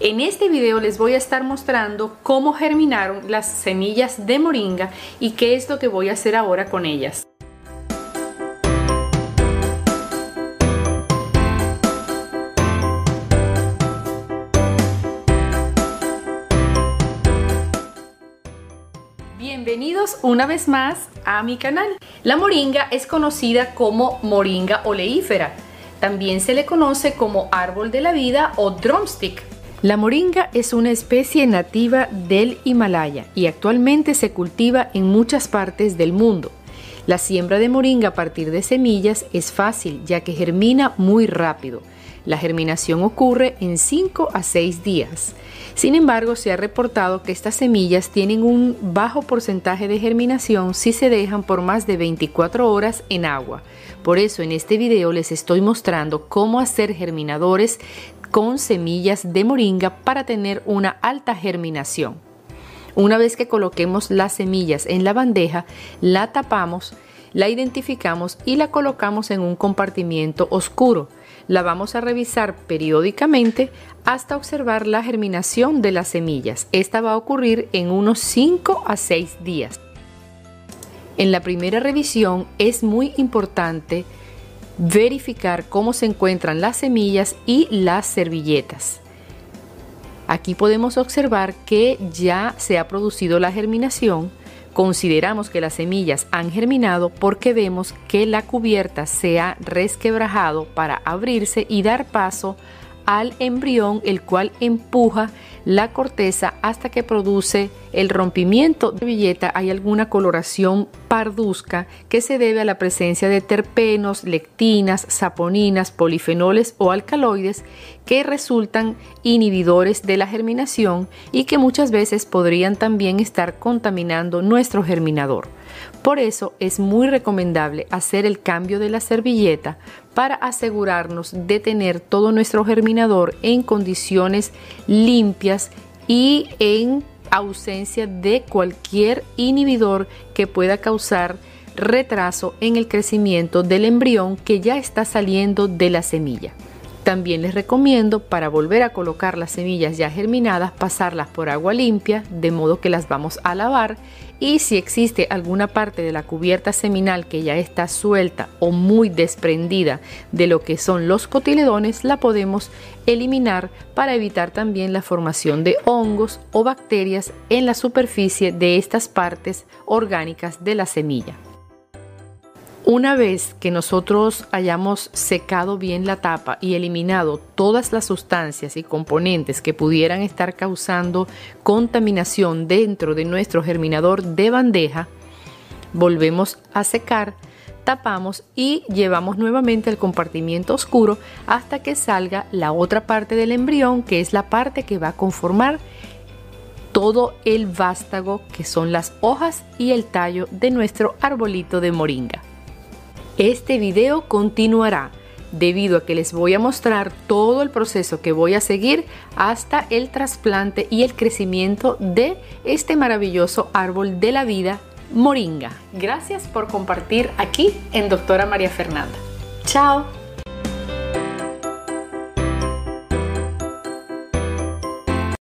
En este video les voy a estar mostrando cómo germinaron las semillas de moringa y qué es lo que voy a hacer ahora con ellas. Bienvenidos una vez más a mi canal. La moringa es conocida como moringa oleífera. También se le conoce como árbol de la vida o drumstick. La moringa es una especie nativa del Himalaya y actualmente se cultiva en muchas partes del mundo. La siembra de moringa a partir de semillas es fácil ya que germina muy rápido. La germinación ocurre en 5 a 6 días. Sin embargo, se ha reportado que estas semillas tienen un bajo porcentaje de germinación si se dejan por más de 24 horas en agua. Por eso en este video les estoy mostrando cómo hacer germinadores con semillas de moringa para tener una alta germinación. Una vez que coloquemos las semillas en la bandeja, la tapamos, la identificamos y la colocamos en un compartimiento oscuro. La vamos a revisar periódicamente hasta observar la germinación de las semillas. Esta va a ocurrir en unos 5 a 6 días. En la primera revisión es muy importante verificar cómo se encuentran las semillas y las servilletas. Aquí podemos observar que ya se ha producido la germinación. Consideramos que las semillas han germinado porque vemos que la cubierta se ha resquebrajado para abrirse y dar paso al embrión, el cual empuja la corteza hasta que produce el rompimiento de billeta. Hay alguna coloración parduzca que se debe a la presencia de terpenos, lectinas, saponinas, polifenoles o alcaloides que resultan inhibidores de la germinación y que muchas veces podrían también estar contaminando nuestro germinador. Por eso es muy recomendable hacer el cambio de la servilleta para asegurarnos de tener todo nuestro germinador en condiciones limpias y en ausencia de cualquier inhibidor que pueda causar retraso en el crecimiento del embrión que ya está saliendo de la semilla. También les recomiendo para volver a colocar las semillas ya germinadas pasarlas por agua limpia de modo que las vamos a lavar y si existe alguna parte de la cubierta seminal que ya está suelta o muy desprendida de lo que son los cotiledones la podemos eliminar para evitar también la formación de hongos o bacterias en la superficie de estas partes orgánicas de la semilla. Una vez que nosotros hayamos secado bien la tapa y eliminado todas las sustancias y componentes que pudieran estar causando contaminación dentro de nuestro germinador de bandeja, volvemos a secar, tapamos y llevamos nuevamente al compartimiento oscuro hasta que salga la otra parte del embrión, que es la parte que va a conformar todo el vástago, que son las hojas y el tallo de nuestro arbolito de moringa. Este video continuará debido a que les voy a mostrar todo el proceso que voy a seguir hasta el trasplante y el crecimiento de este maravilloso árbol de la vida moringa. Gracias por compartir aquí en Doctora María Fernanda. Chao.